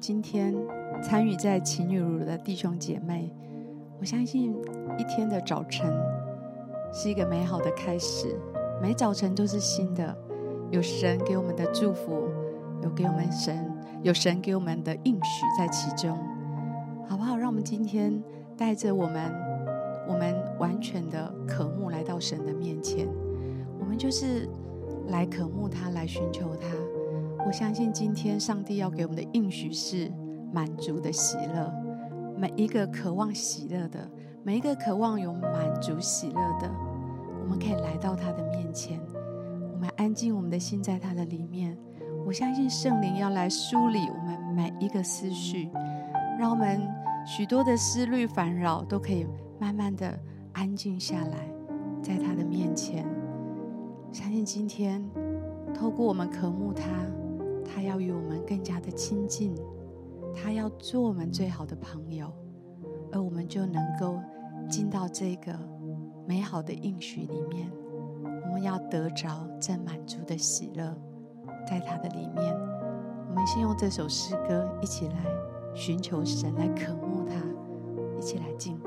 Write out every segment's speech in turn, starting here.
今天参与在情侣乳的弟兄姐妹。我相信一天的早晨是一个美好的开始，每早晨都是新的，有神给我们的祝福，有给我们神，有神给我们的应许在其中，好不好？让我们今天带着我们，我们完全的渴慕来到神的面前，我们就是来渴慕他，来寻求他。我相信今天上帝要给我们的应许是满足的喜乐。每一个渴望喜乐的，每一个渴望有满足喜乐的，我们可以来到他的面前，我们安静我们的心在他的里面。我相信圣灵要来梳理我们每一个思绪，让我们许多的思虑烦扰都可以慢慢的安静下来，在他的面前。相信今天透过我们渴慕他。他要与我们更加的亲近，他要做我们最好的朋友，而我们就能够进到这个美好的应许里面。我们要得着这满足的喜乐，在他的里面。我们先用这首诗歌一起来寻求神，来渴慕他，一起来敬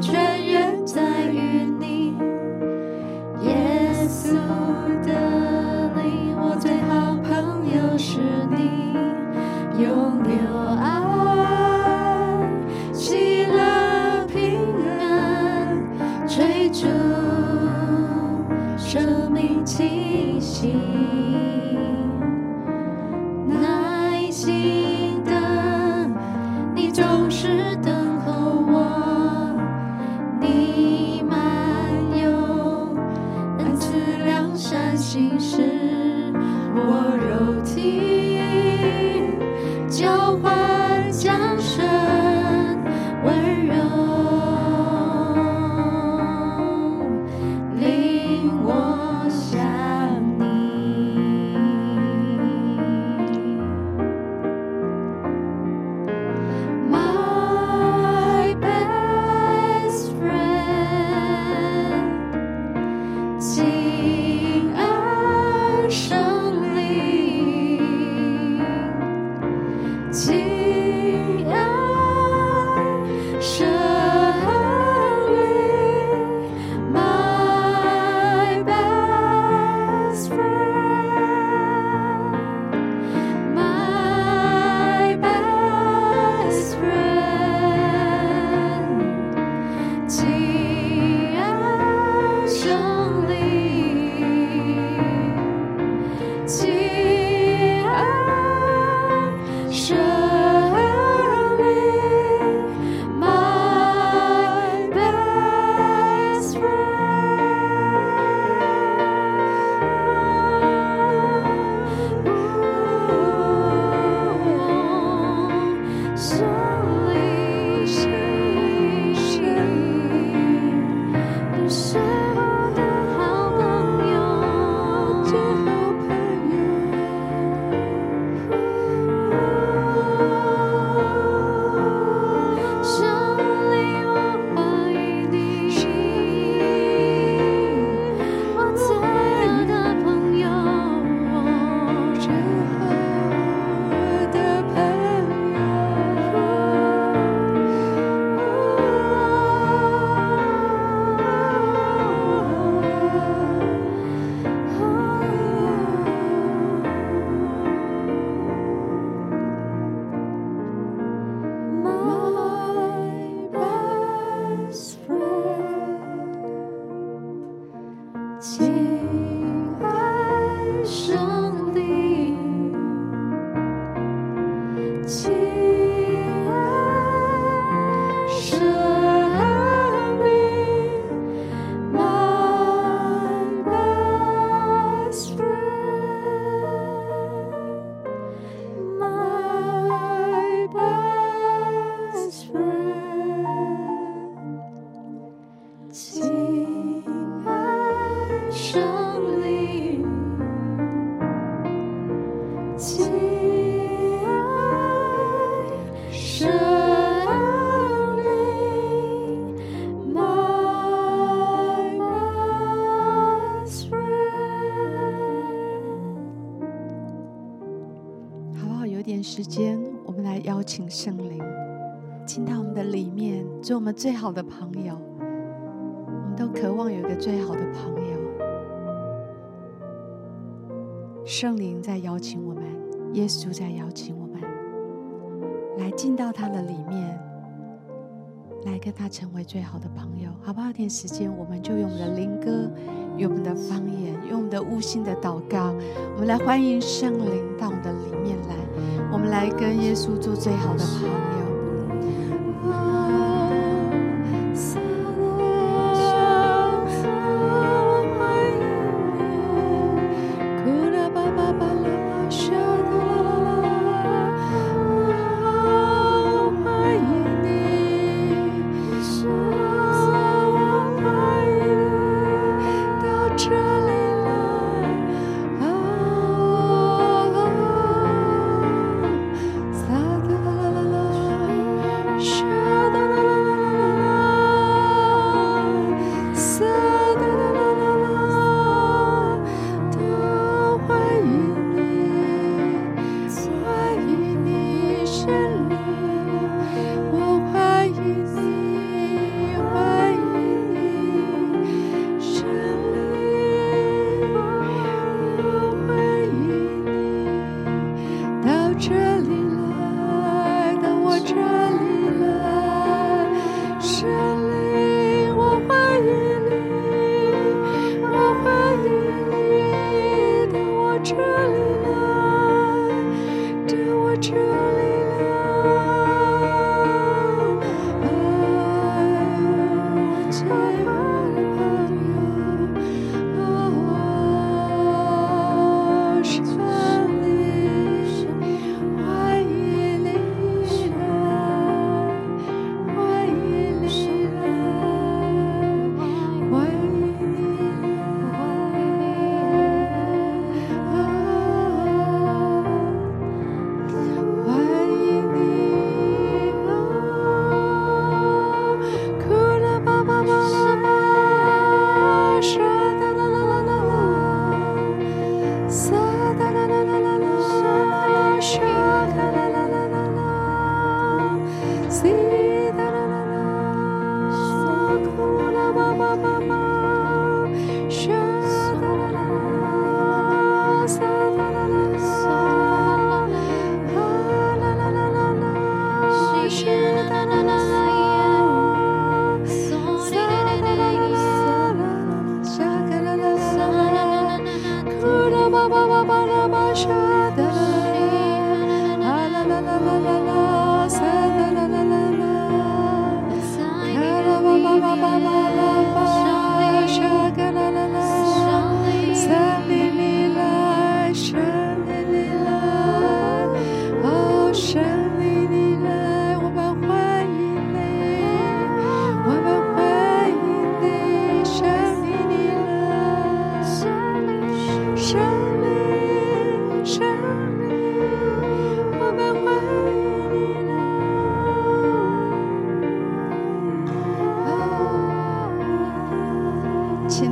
拜。时间，我们来邀请圣灵进到我们的里面，做我们最好的朋友。我们都渴望有一个最好的朋友。圣灵在邀请我们，耶稣在邀请我们，来进到他的里面，来跟他成为最好的朋友，好不好？一点时间，我们就用我们的灵歌，用我们的方言，用我们的悟性的祷告，我们来欢迎圣灵到我们的里面来。我们来跟耶稣做最好的朋友。亲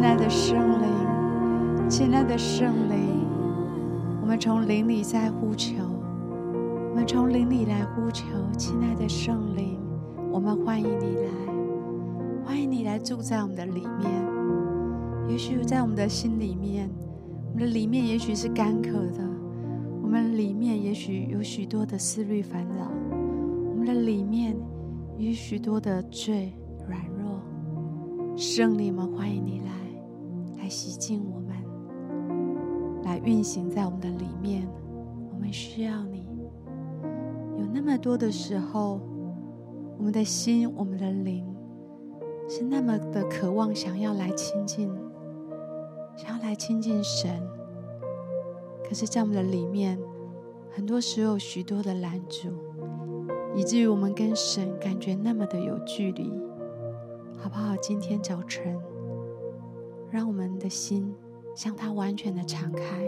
爱的圣灵，亲爱的圣灵，我们从林里在呼求，我们从林里来呼求，亲爱的圣灵，我们欢迎你来，欢迎你来住在我们的里面。也许在我们的心里面，我们的里面也许是干渴的。许有许多的思虑烦恼，我们的里面有许多的罪软弱。圣灵们，欢迎你来，来洗净我们，来运行在我们的里面。我们需要你，有那么多的时候，我们的心、我们的灵是那么的渴望，想要来亲近，想要来亲近神。可是，在我们的里面，很多时候许多的拦阻，以至于我们跟神感觉那么的有距离，好不好？今天早晨，让我们的心向他完全的敞开。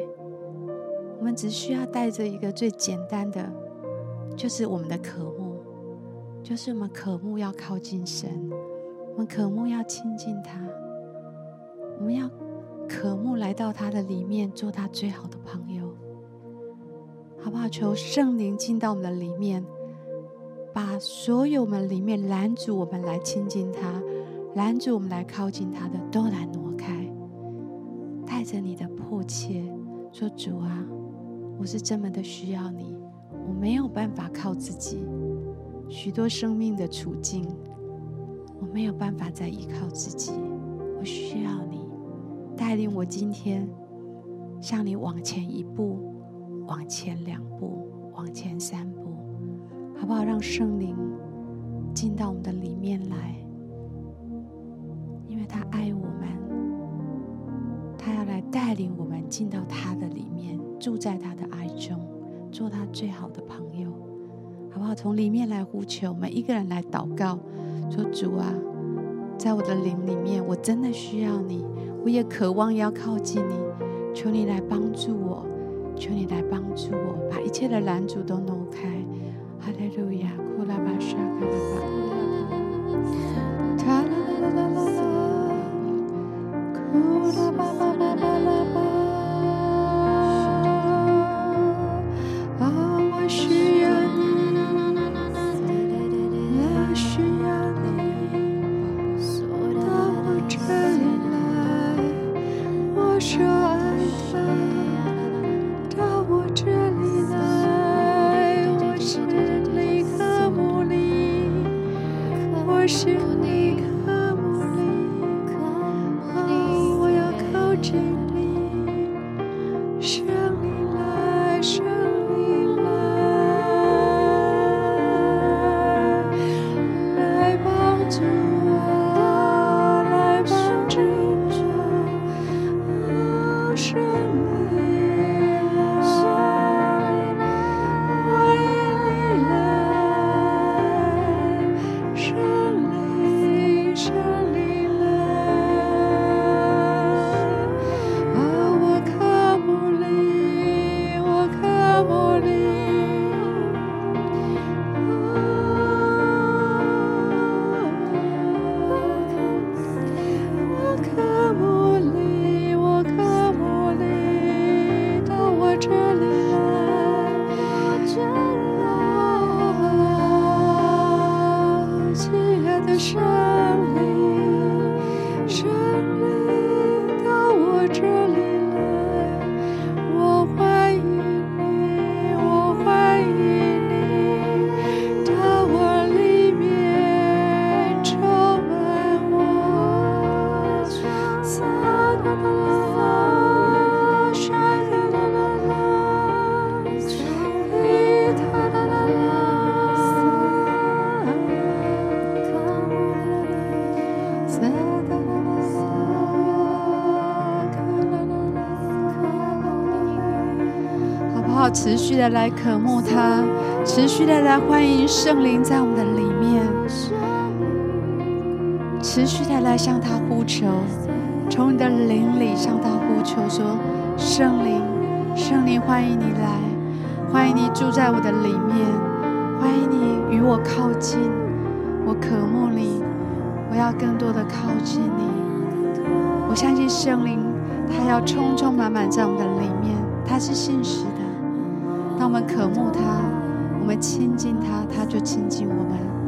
我们只需要带着一个最简单的，就是我们的渴慕，就是我们渴慕要靠近神，我们渴慕要亲近他，我们要。渴慕来到他的里面，做他最好的朋友，好不好？求圣灵进到我们的里面，把所有我们里面拦阻我们来亲近他、拦阻我们来靠近他的，都来挪开。带着你的迫切说：“主啊，我是这么的需要你，我没有办法靠自己，许多生命的处境，我没有办法再依靠自己，我需要你。”带领我今天向你往前一步，往前两步，往前三步，好不好？让圣灵进到我们的里面来，因为他爱我们，他要来带领我们进到他的里面，住在他的爱中，做他最好的朋友，好不好？从里面来呼求，每一个人来祷告，说：“主啊，在我的灵里面，我真的需要你。”我也渴望要靠近你，求你来帮助我，求你来帮助我，把一切的拦阻都挪持续的来渴慕他，持续的来欢迎圣灵在我们的里面，持续的来向他呼求。从你的灵里向他呼求说：“圣灵，圣灵，欢迎你来，欢迎你住在我的里面，欢迎你与我靠近。我渴慕你，我要更多的靠近你。我相信圣灵，他要充充满满在我们的里面，他是信实。当我们渴慕他，我们亲近他，他就亲近我们。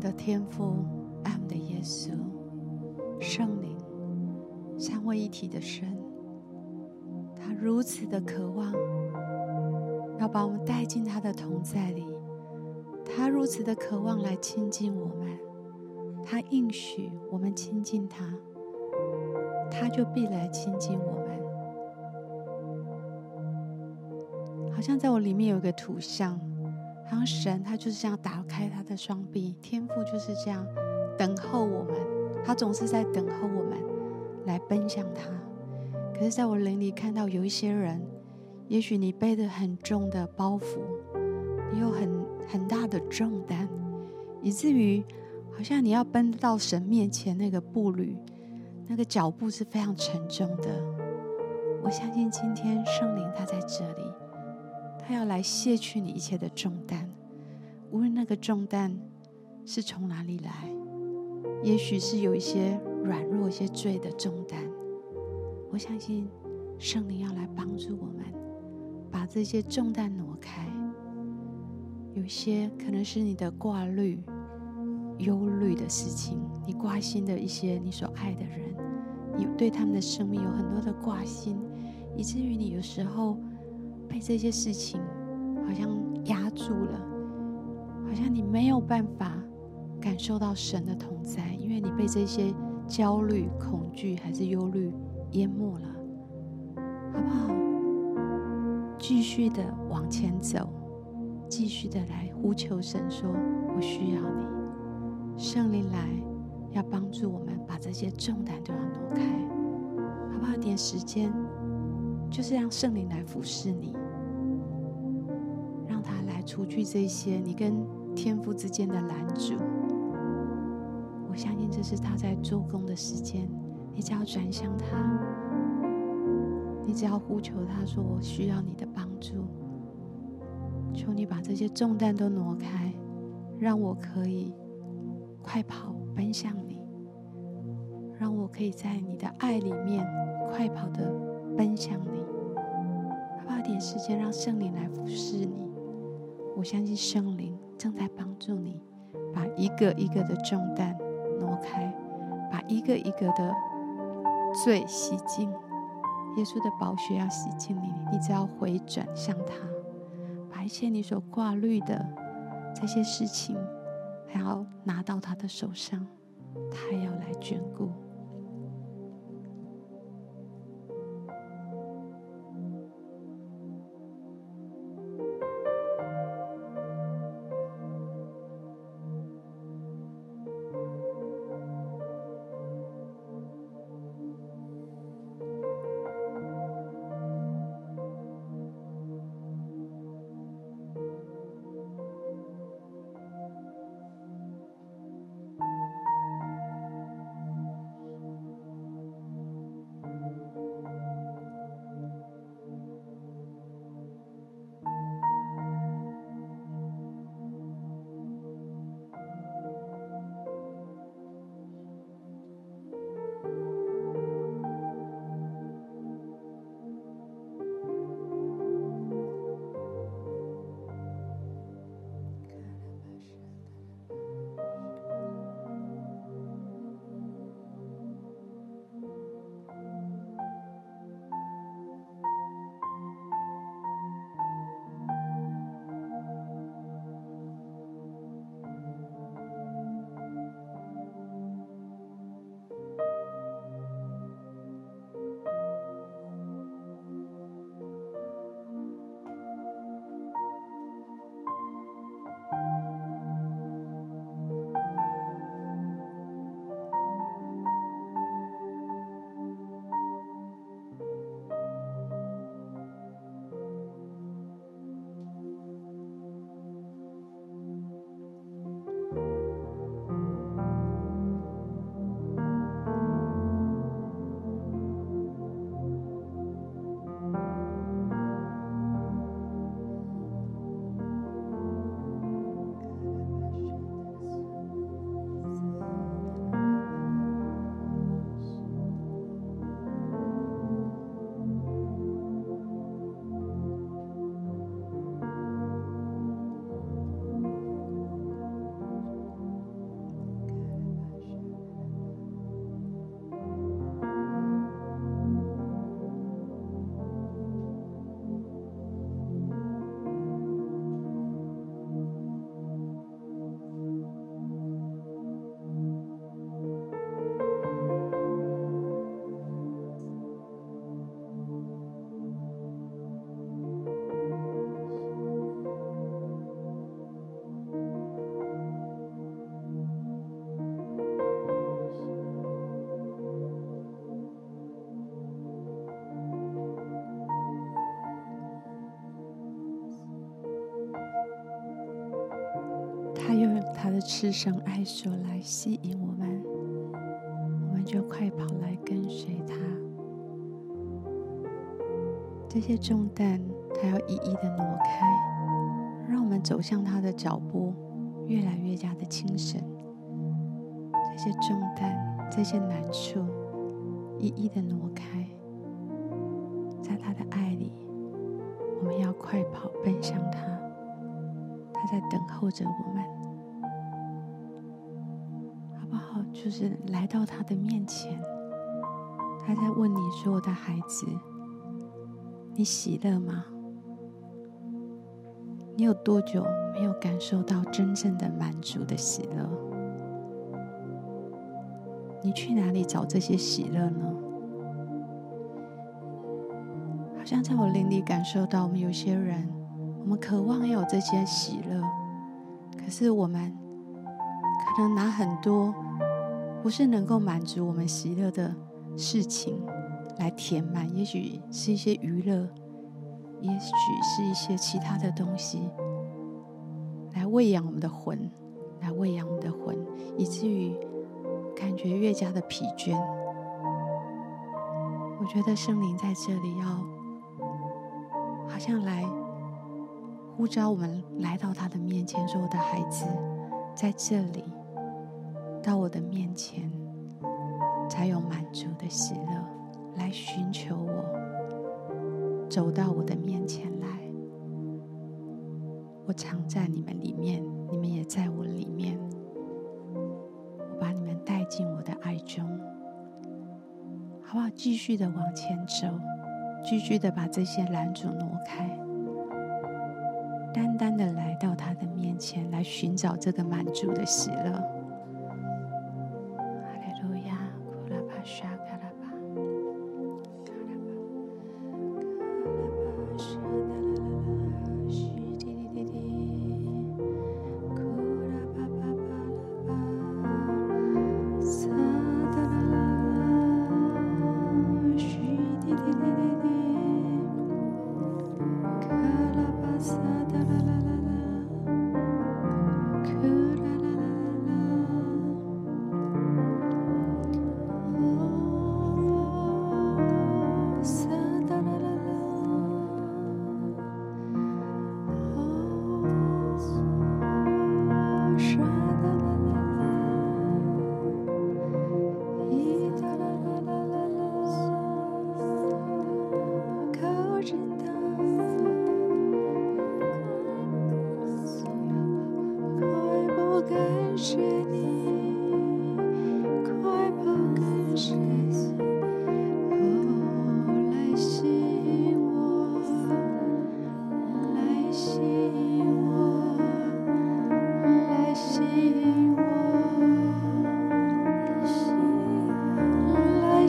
的天父，爱我们的耶稣，圣灵，三位一体的神，他如此的渴望要把我们带进他的同在里，他如此的渴望来亲近我们，他应许我们亲近他，他就必来亲近我们。好像在我里面有一个图像，当神他就是这样打开他的双臂，天父就是这样等候我们，他总是在等候我们来奔向他。可是，在我灵里看到有一些人，也许你背着很重的包袱，你有很很大的重担，以至于好像你要奔到神面前那个步履，那个脚步是非常沉重的。我相信今天圣灵他在这里。他要来卸去你一切的重担，无论那个重担是从哪里来，也许是有一些软弱、一些罪的重担。我相信圣灵要来帮助我们，把这些重担挪开。有些可能是你的挂虑、忧虑的事情，你挂心的一些你所爱的人，你对他们的生命有很多的挂心，以至于你有时候。被这些事情好像压住了，好像你没有办法感受到神的同在，因为你被这些焦虑、恐惧还是忧虑淹没了，好不好？继续的往前走，继续的来呼求神说：“我需要你，圣灵来，要帮助我们把这些重担都要挪开，好不好？点时间。”就是让圣灵来服侍你，来除去这些你跟天父之间的拦阻。我相信这是他在做工的时间，你只要转向他，你只要呼求他说：“我需要你的帮助，求你把这些重担都挪开，让我可以快跑奔向你，让我可以在你的爱里面快跑的。”奔向你，花点时间让圣灵来服侍你。我相信圣灵正在帮助你，把一个一个的重担挪开，把一个一个的罪洗净。耶稣的宝血要洗净你，你只要回转向他，把一切你所挂虑的这些事情，还要拿到他的手上，他要来眷顾。赤绳爱手来吸引我们，我们就快跑来跟随他。这些重担，他要一一的挪开，让我们走向他的脚步，越来越加的轻省。这些重担，这些难处，一一的挪开，在他的爱里，我们要快跑奔向他，他在等候着我们，就是来到他的面前，他在问你说：“我的孩子，你喜乐吗？你有多久没有感受到真正的满足的喜乐？”你去哪里找这些喜乐呢？好像在我灵里感受到，我们有些人，我们渴望要有这些喜乐，可是我们可能拿很多不是能够满足我们喜乐的事情来填满，也许是一些娱乐，也许是一些其他的东西，来喂养我们的魂，来喂养我们的魂，以至于。感觉越加的疲倦，我觉得圣灵在这里要，好像来呼召我们来到他的面前，说：“我的孩子，在这里，到我的面前，才有满足的喜乐。来寻求我，走到我的面前来，我常在你们里面，你们也在我里面。”我把你们带进我的爱中，好不好？继续的往前走，继续的把这些拦阻挪开，单单的来到他的面前，来寻找这个满足的喜乐。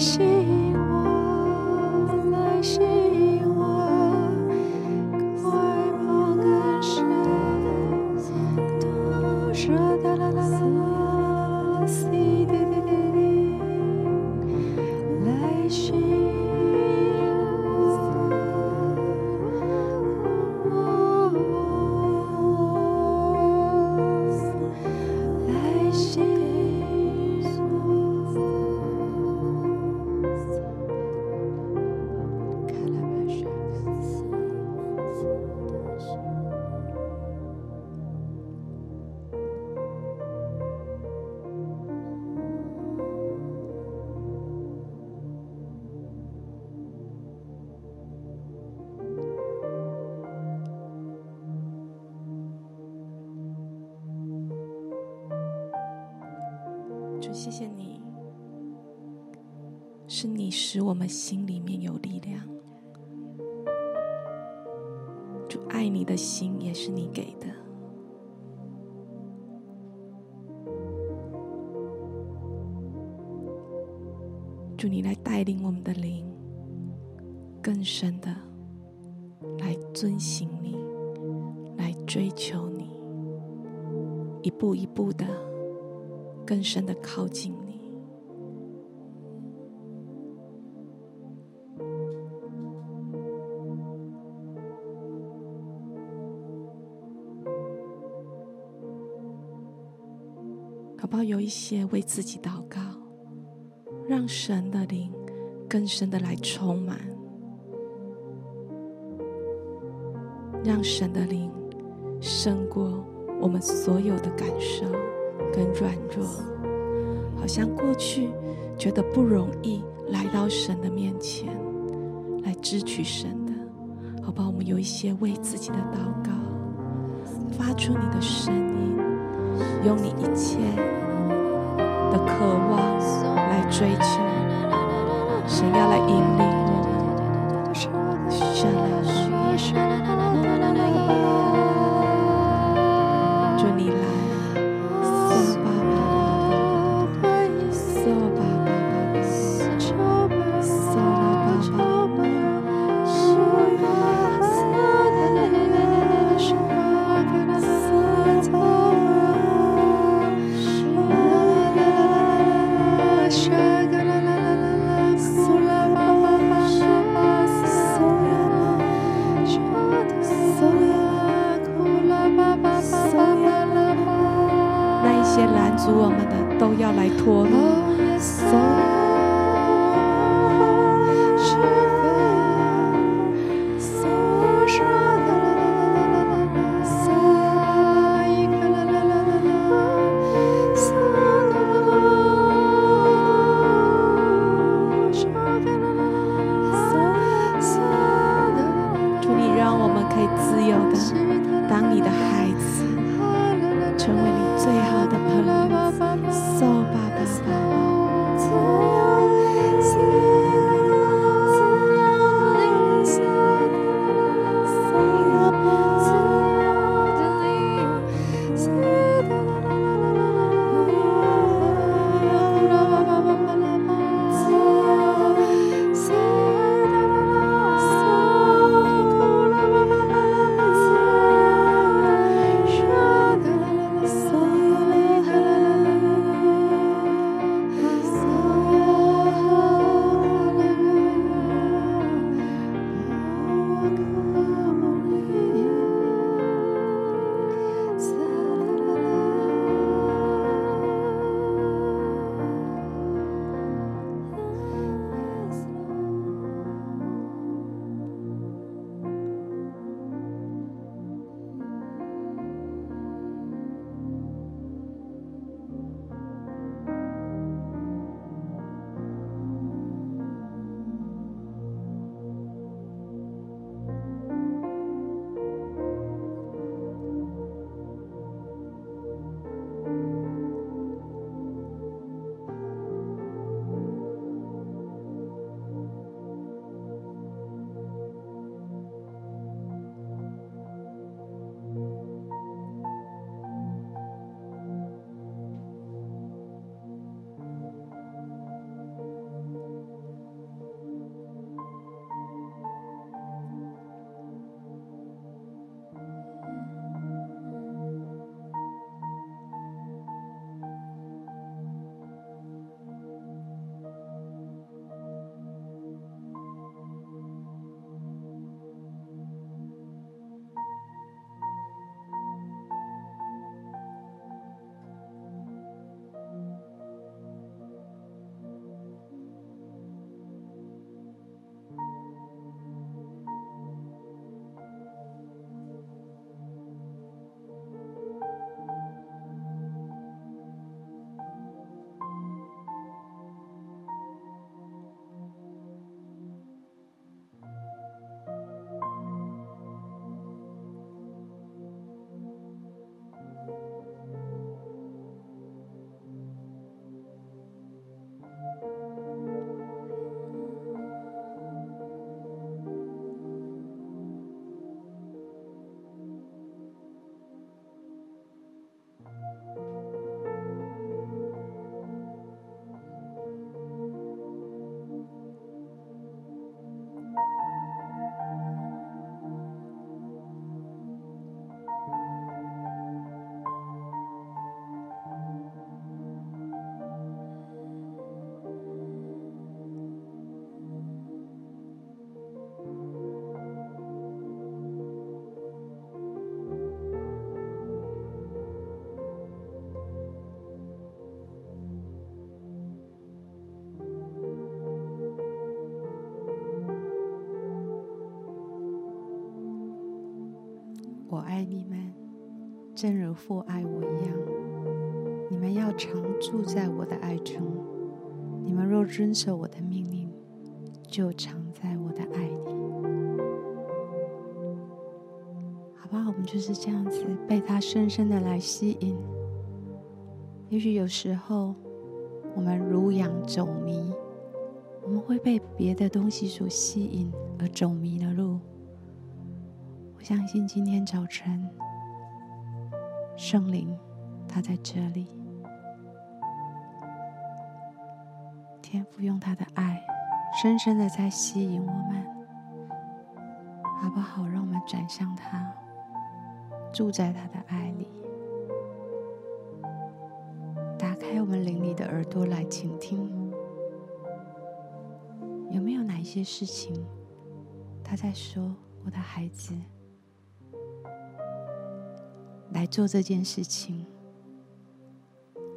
心。们心里面有力量。主爱你的心也是你给的。主，你来带领我们的灵，更深的来遵行你，来追求你，一步一步的。更深的靠近你，不好有一些为自己祷告，让神的灵更深的来充满，让神的灵胜过我们所有的感受跟软弱，好像过去觉得不容易来到神的面前来支取神的，好吧？我们有一些为自己的祷告，发出你的声音，用你一切的渴望来追求，神要来引领成为你最好的朋友。爱你们，正如父爱我一样。你们要常住在我的爱中。你们若遵守我的命令，就常在我的爱里。好吧，我们就是这样子被他深深的来吸引。也许有时候我们如养走迷，我们会被别的东西所吸引而走迷了。我相信今天早晨圣灵他在这里，天父用他的爱深深的在吸引我们，好不好？让我们转向他，住在他的爱里。打开我们灵里的耳朵来倾听，有没有哪一些事情，他在说：“我的孩子，来做这件事情，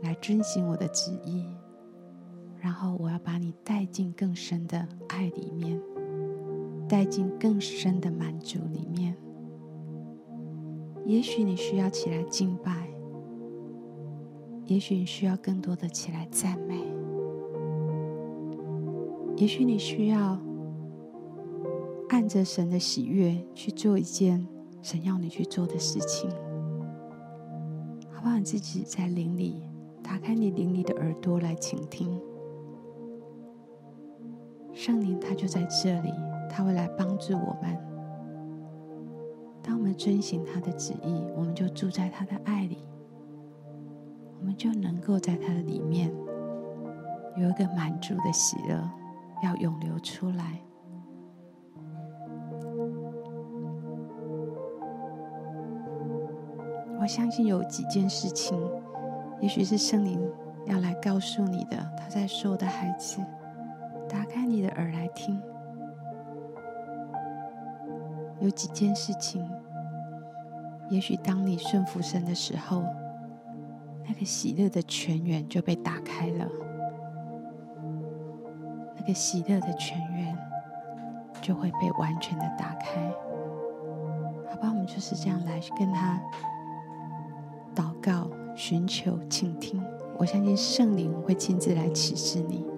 来遵行我的旨意，然后我要把你带进更深的爱里面，带进更深的满足里面。也许你需要起来敬拜。”也许你需要更多的起来赞美，也许你需要按着神的喜悦去做一件神要你去做的事情，好不好？你自己在灵里打开你灵里的耳朵来倾听，圣灵他就在这里，他会来帮助我们。当我们遵循他的旨意，我们就住在他的爱里。我们就能够在它的里面有一个满足的喜乐，要涌流出来。我相信有几件事情，也许是圣灵要来告诉你的。他在说：“我的孩子，打开你的耳来听。”有几件事情，也许当你顺服神的时候。那个喜乐的泉源就被打开了，那个喜乐的泉源就会被完全的打开。好吧，我们就是这样来跟他告、寻求、倾听。我相信圣灵会亲自来启示你。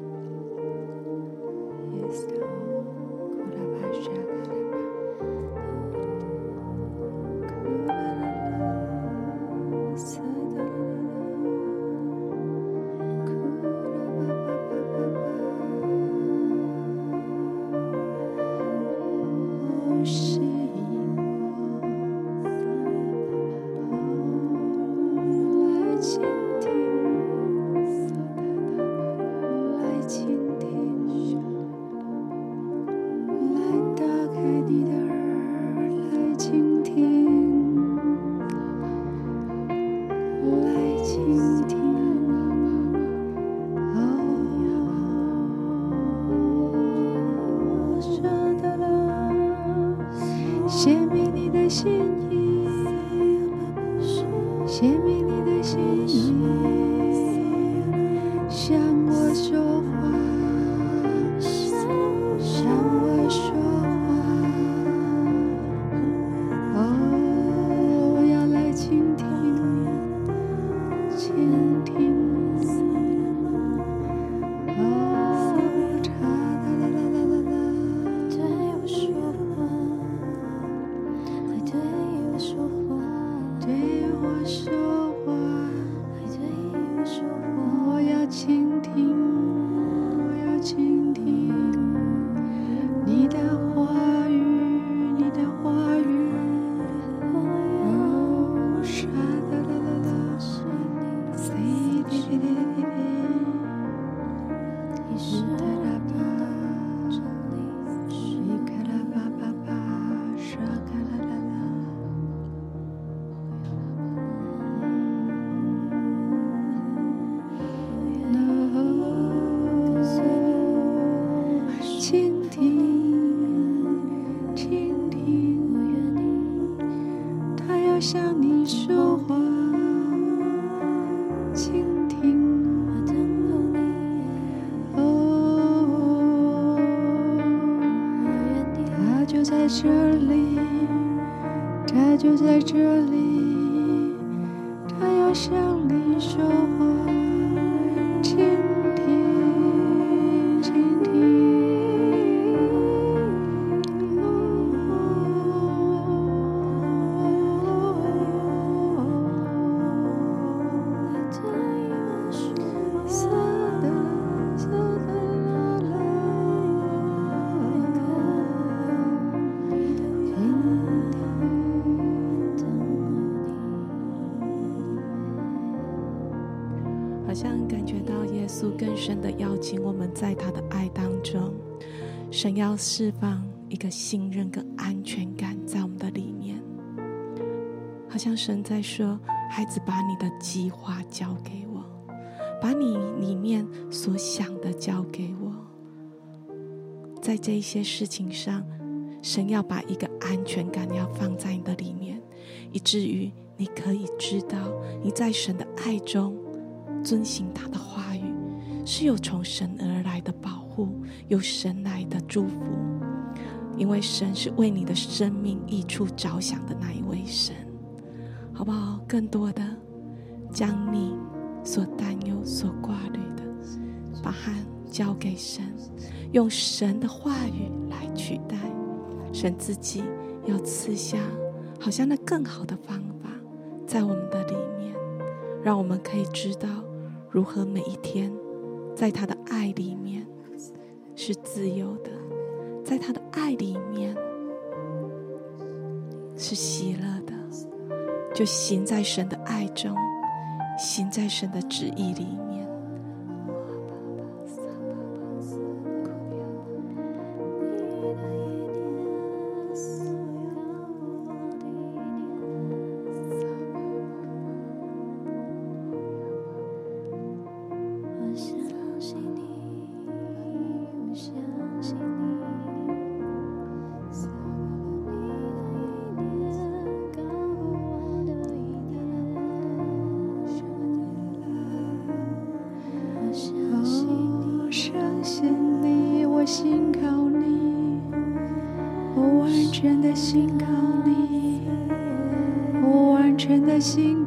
更深的邀请，我们在他的爱当中，神要释放一个信任跟安全感在我们的里面，好像神在说：“孩子，把你的计划交给我，把你里面所想的交给我。”在这一些事情上，神要把一个安全感要放在你的里面，以至于你可以知道你在神的爱中遵行他的话。是有从神而来的保护，有神来的祝福，因为神是为你的生命益处着想的那一位神，好不好？更多的将你所担忧、所挂虑的，把汗交给神，用神的话语来取代，神自己要赐下，好像那更好的方法，在我们的里面，让我们可以知道如何每一天。在他的爱里面是自由的，在他的爱里面是喜乐的，就行在神的爱中，行在神的旨意里面。完整的心靠你我完整的心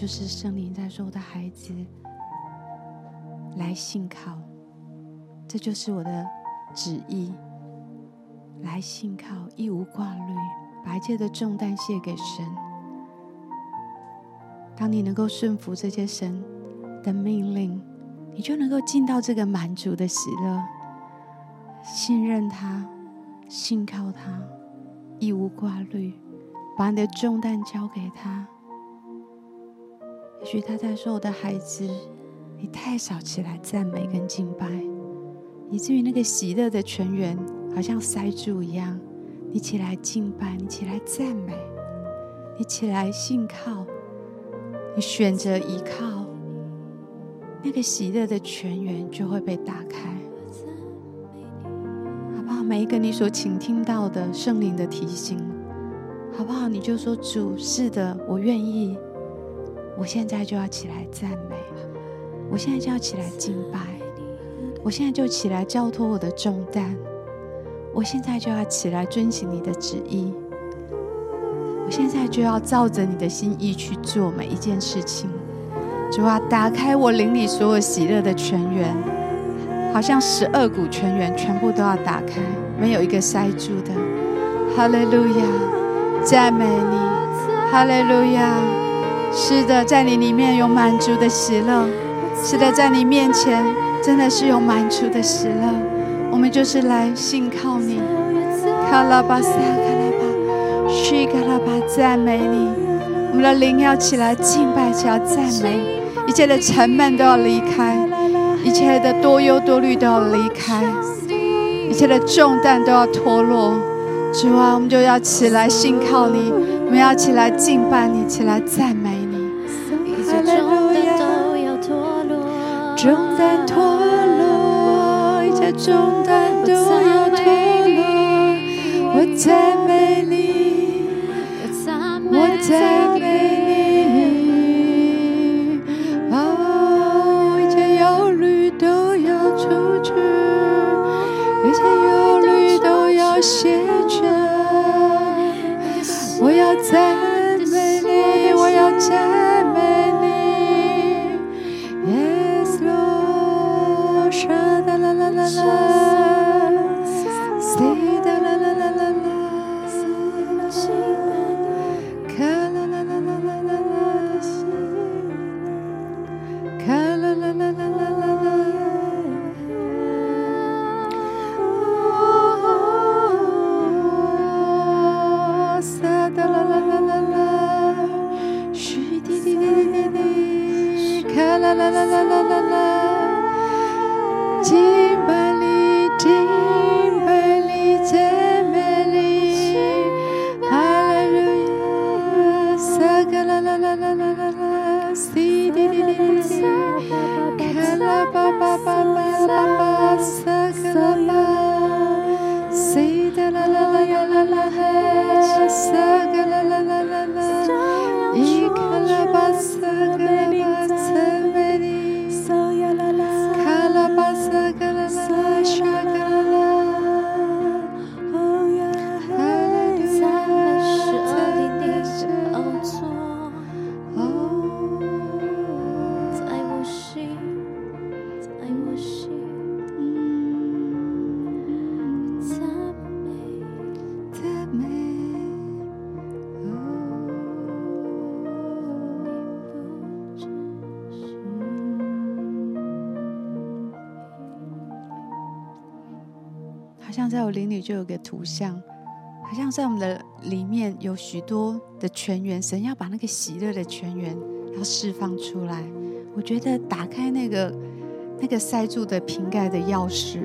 就是圣灵在说：“我的孩子，来信靠，这就是我的旨意。来信靠，一无挂虑，把一切的重担卸给神。当你能够顺服这些神的命令，你就能够进到这个满足的喜乐，信任他。”信靠他，一无挂虑，把你的重担交给他。也许他在说：“我的孩子，你太少起来赞美跟敬拜，以至于那个喜乐的泉源好像塞住一样。你起来敬拜，你起来赞美，你起来信靠，你选择依靠，那个喜乐的泉源就会被打开。”每一个你所倾听到的圣灵的提醒，好不好？你就说主，是的，我愿意。我现在就要起来赞美，我现在就要起来敬拜。我现在就起来交托我的重担，我现在就要起来遵行你的旨意，我现在就要照着你的心意去做每一件事情。主啊，打开我灵里所有喜乐的泉源，好像十二股泉源全部都要打开，没有一个塞住的。哈利路亚，赞美你，哈利路亚。是的，在你里面有满足的喜乐。是的，在你面前真的是有满足的喜乐。我们就是来信靠你。卡拉巴撒卡拉巴，西卡拉巴，赞美你。我们的灵要起来敬拜，起来赞美。一切的沉闷都要离开，一切的多忧多虑都要离开，一切的重担都要脱落。主啊，我们就要起来信靠你，我们要起来敬拜你，起来赞美。重担都要脱落，一切重担都要脱落。我赞美你，我赞美你。在我灵里就有个图像，好像在我们的里面有许多的泉源，神要把那个喜乐的泉源要释放出来。我觉得打开那个那个塞住的瓶盖的钥匙，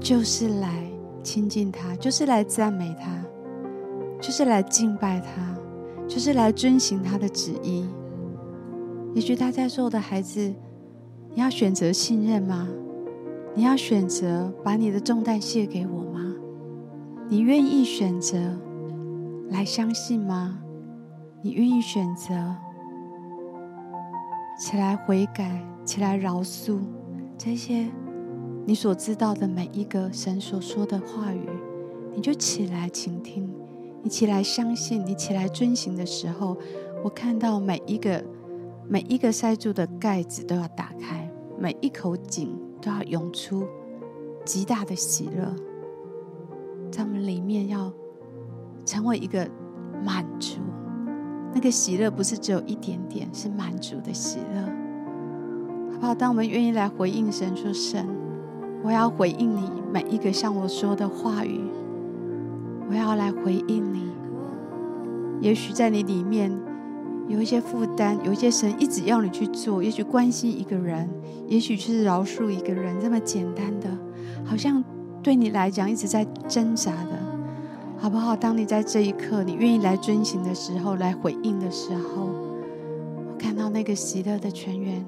就是来亲近他，就是来赞美他，就是来敬拜他，就是来遵行他的旨意。也许他在说：“的孩子，你要选择信任吗？”你要选择把你的重担卸给我吗？你愿意选择来相信吗？你愿意选择起来悔改、起来饶恕这些你所知道的每一个神所说的话语？你就起来倾听，你起来相信，你起来遵行的时候，我看到每一个每一个塞住的盖子都要打开，每一口井。都要涌出极大的喜乐，在我们里面要成为一个满足。那个喜乐不是只有一点点，是满足的喜乐，好不好？当我们愿意来回应神，说：“神，我要回应你每一个向我说的话语，我要来回应你。”也许在你里面。有一些负担，有一些神一直要你去做，也许关心一个人，也许是饶恕一个人，这么简单的，好像对你来讲一直在挣扎的，好不好？当你在这一刻，你愿意来遵行的时候，来回应的时候，我看到那个喜乐的泉源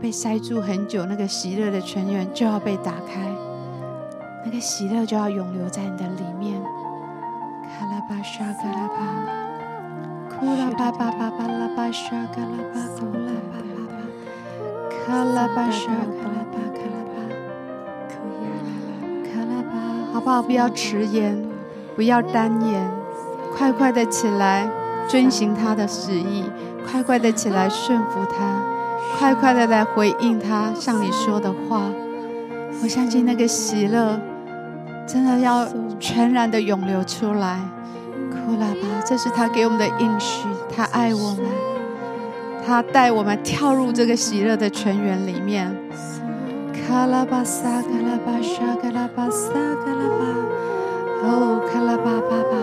被塞住很久，那个喜乐的泉源就要被打开，那个喜乐就要永留在你的里面。卡拉巴沙卡拉巴。乌拉巴巴巴巴拉巴沙卡拉巴乌拉巴巴巴卡拉巴沙卡拉巴卡拉巴卡拉巴，好不好？不要迟延，不要单延，快快的起来，遵循他的旨意，快快的起来，顺服他，快快的来回应他。像你说的话，我相信那个喜乐真的要全然的涌流出来。哭啦吧，这是他给我们的应许，他爱我们，他带我们跳入这个喜乐的泉源里面。卡拉巴萨，卡拉巴沙，卡拉巴萨，卡拉巴，哦，卡拉巴巴巴，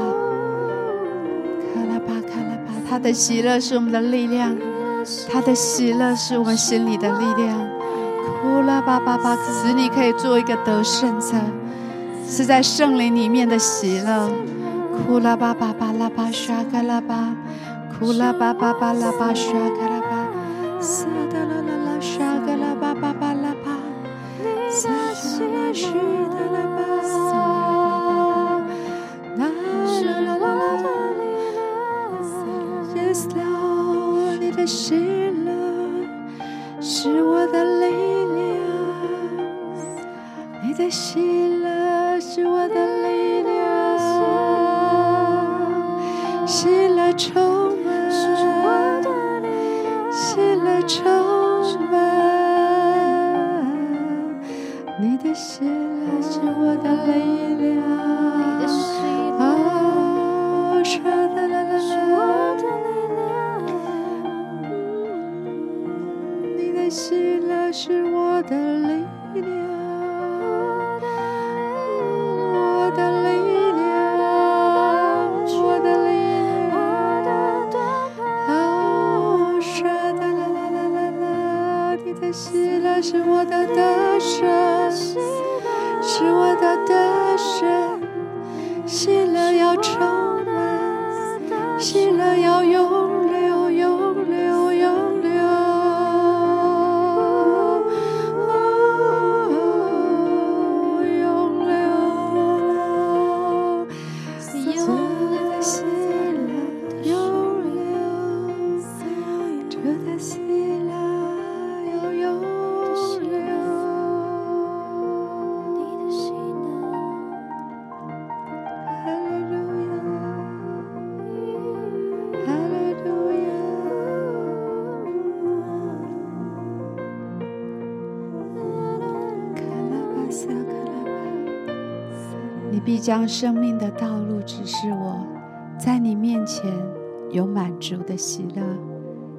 卡拉巴卡拉巴，他的喜乐是我们的力量，他的喜乐是我们心里的力量。呼啦巴巴巴，使你可以做一个得胜者，是在圣灵里面的喜乐。呼啦巴巴巴拉巴沙卡拉巴，呼啦巴巴巴拉巴沙嘎拉巴，撒达拉拉拉沙卡拉巴巴巴拉巴，撒达拉西达拉巴，那啦啦啦啦，Yes Lord，你的喜乐是我的力。你的喜乐将生命的道路指示我，在你面前有满足的喜乐，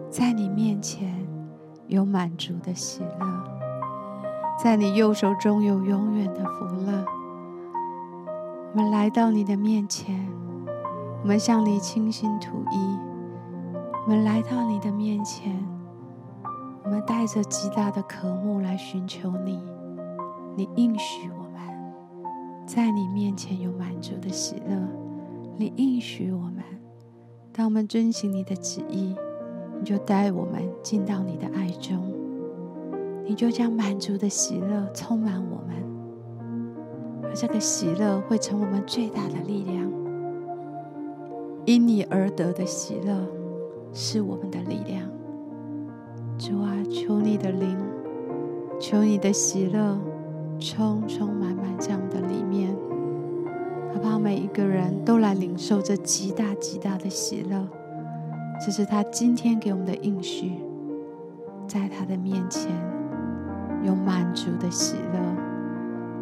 在你面前有满足的喜乐，在你右手中有永远的福乐。我们来到你的面前，我们向你倾心吐意，我们来到你的面前，我们带着极大的渴慕来寻求你，你应许我。在你面前有满足的喜乐，你应许我们，当我们遵行你的旨意，你就带我们进到你的爱中，你就将满足的喜乐充满我们，而这个喜乐会成为我们最大的力量。因你而得的喜乐是我们的力量。主啊，求你的灵，求你的喜乐。充充满满这样的里面，好不好？每一个人都来领受这极大极大的喜乐，这是他今天给我们的应许，在他的面前有满足的喜乐。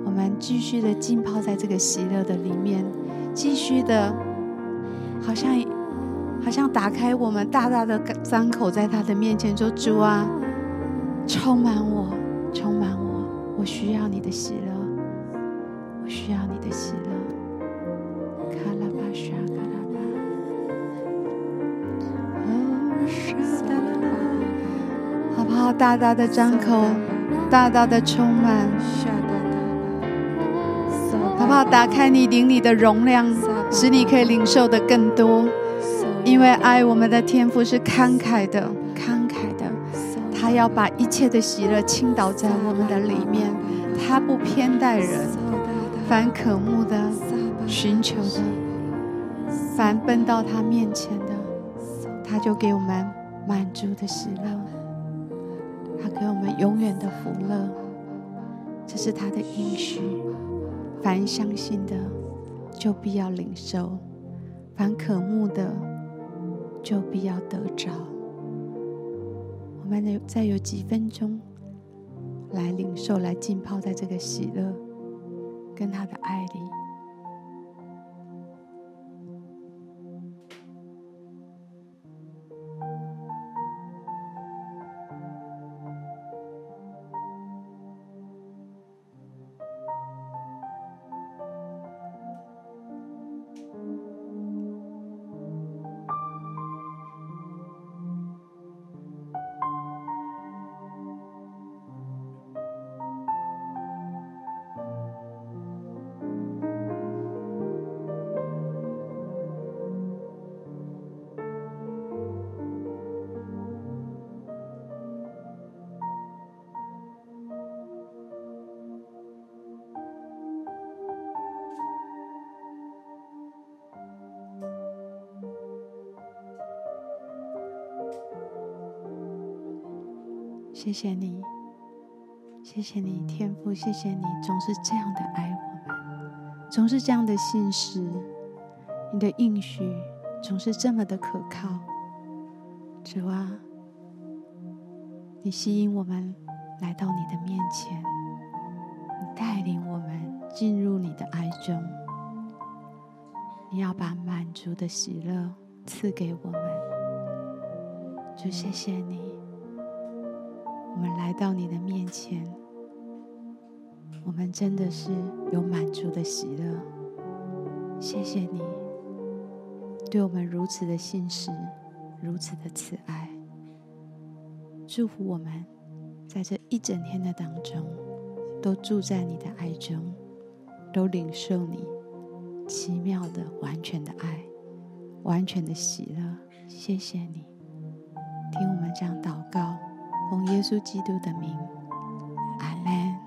我们继续的浸泡在这个喜乐的里面，继续的，好像好像打开我们大大的张口，在他的面前说：“主啊，充满我。”我需要你的喜乐，我需要你的喜乐。卡拉巴沙卡拉巴，好不好？大大的张口，大大的充满，好不好？打开你灵里的容量，使你可以领受的更多。因为爱我们的天赋是，慷慨的。他要把一切的喜乐倾倒在我们的里面，他不偏待人，凡渴慕的、寻求的，凡奔到他面前的，他就给我们满足的喜乐，他给我们永远的福乐，这是他的应许。凡相信的，就必要领受；凡渴慕的，就必要得着。我们再有几分钟来领受，来浸泡在这个喜乐跟他的爱里。谢谢你，谢谢你，天父，谢谢你总是这样的爱我们，总是这样的信实，你的应许总是这么的可靠。主啊，你吸引我们来到你的面前，你带领我们进入你的爱中，你要把满足的喜乐赐给我们。主，谢谢你。我们来到你的面前，我们真的是有满足的喜乐。谢谢你对我们如此的信实，如此的慈爱。祝福我们在这一整天的当中，都住在你的爱中，都领受你奇妙的、完全的爱，完全的喜乐。谢谢你，听我们这样祷告。奉耶稣基督的名，阿门。